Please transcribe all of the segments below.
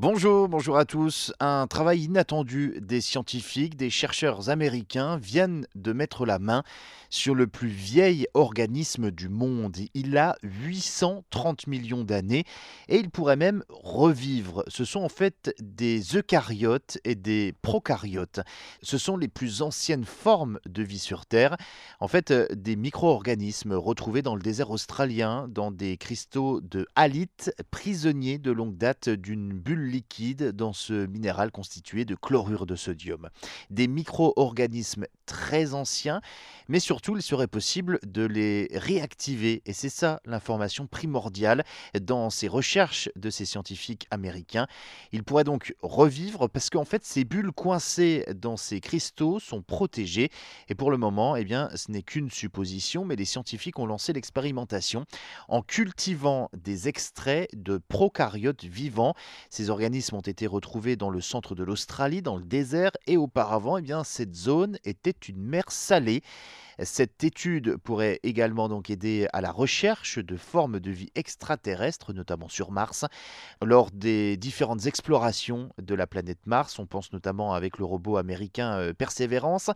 Bonjour, bonjour à tous. Un travail inattendu des scientifiques, des chercheurs américains viennent de mettre la main sur le plus vieil organisme du monde. Il a 830 millions d'années et il pourrait même revivre. Ce sont en fait des eucaryotes et des prokaryotes. Ce sont les plus anciennes formes de vie sur Terre. En fait, euh, des micro-organismes retrouvés dans le désert australien, dans des cristaux de halite, prisonniers de longue date d'une bulle liquide dans ce minéral constitué de chlorure de sodium. Des micro-organismes très anciens, mais surtout il serait possible de les réactiver. Et c'est ça l'information primordiale dans ces recherches de ces scientifiques américains. Ils pourraient donc revivre parce qu'en fait ces bulles coincées dans ces cristaux sont protégées. Et pour le moment, eh bien, ce n'est qu'une supposition, mais les scientifiques ont lancé l'expérimentation en cultivant des extraits de prokaryotes vivants. Ces ont été retrouvés dans le centre de l'Australie, dans le désert, et auparavant, eh bien, cette zone était une mer salée. Cette étude pourrait également donc aider à la recherche de formes de vie extraterrestres, notamment sur Mars. Lors des différentes explorations de la planète Mars, on pense notamment avec le robot américain euh, Perseverance,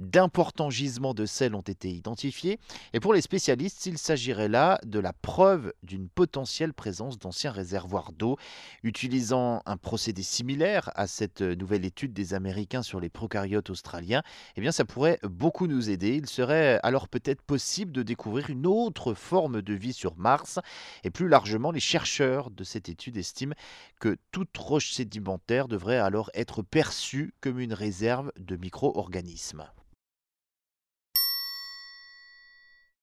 d'importants gisements de sel ont été identifiés. Et pour les spécialistes, il s'agirait là de la preuve d'une potentielle présence d'anciens réservoirs d'eau. Un procédé similaire à cette nouvelle étude des Américains sur les prokaryotes australiens, eh bien ça pourrait beaucoup nous aider. Il serait alors peut-être possible de découvrir une autre forme de vie sur Mars. Et plus largement, les chercheurs de cette étude estiment que toute roche sédimentaire devrait alors être perçue comme une réserve de micro-organismes.